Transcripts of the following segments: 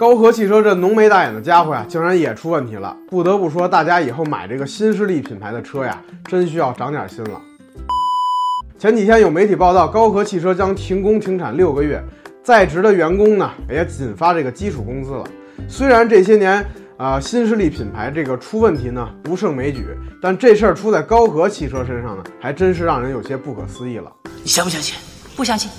高和汽车这浓眉大眼的家伙呀，竟然也出问题了。不得不说，大家以后买这个新势力品牌的车呀，真需要长点心了。前几天有媒体报道，高和汽车将停工停产六个月，在职的员工呢也仅发这个基础工资了。虽然这些年啊新势力品牌这个出问题呢不胜枚举，但这事儿出在高和汽车身上呢，还真是让人有些不可思议了。你相不相信？不相信。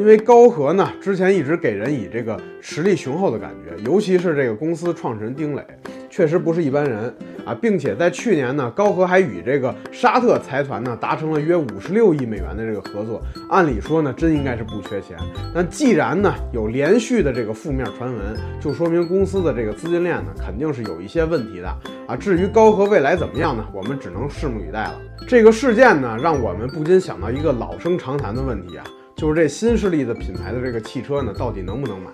因为高和呢，之前一直给人以这个实力雄厚的感觉，尤其是这个公司创始人丁磊，确实不是一般人啊，并且在去年呢，高和还与这个沙特财团呢达成了约五十六亿美元的这个合作，按理说呢，真应该是不缺钱。但既然呢有连续的这个负面传闻，就说明公司的这个资金链呢肯定是有一些问题的啊。至于高和未来怎么样呢，我们只能拭目以待了。这个事件呢，让我们不禁想到一个老生常谈的问题啊。就是这新势力的品牌的这个汽车呢，到底能不能买？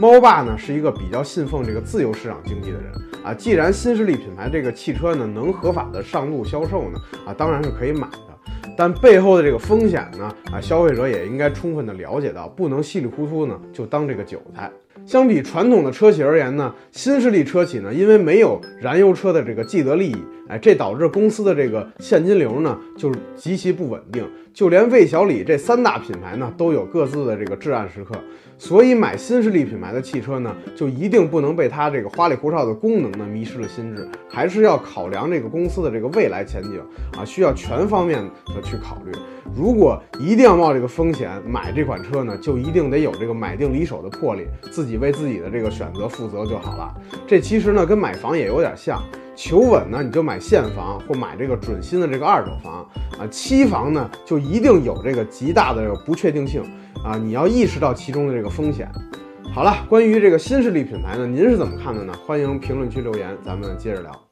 猫爸呢是一个比较信奉这个自由市场经济的人啊。既然新势力品牌这个汽车呢能合法的上路销售呢，啊当然是可以买的。但背后的这个风险呢，啊消费者也应该充分的了解到，不能稀里糊涂呢就当这个韭菜。相比传统的车企而言呢，新势力车企呢，因为没有燃油车的这个既得利益，哎，这导致公司的这个现金流呢就是极其不稳定。就连魏小李这三大品牌呢，都有各自的这个至暗时刻。所以买新势力品牌的汽车呢，就一定不能被它这个花里胡哨的功能呢迷失了心智，还是要考量这个公司的这个未来前景啊，需要全方面的去考虑。如果一定要冒这个风险买这款车呢，就一定得有这个买定离手的魄力，自己己为自己的这个选择负责就好了。这其实呢，跟买房也有点像。求稳呢，你就买现房或买这个准新的这个二手房啊。期房呢，就一定有这个极大的这个不确定性啊。你要意识到其中的这个风险。好了，关于这个新势力品牌呢，您是怎么看的呢？欢迎评论区留言，咱们接着聊。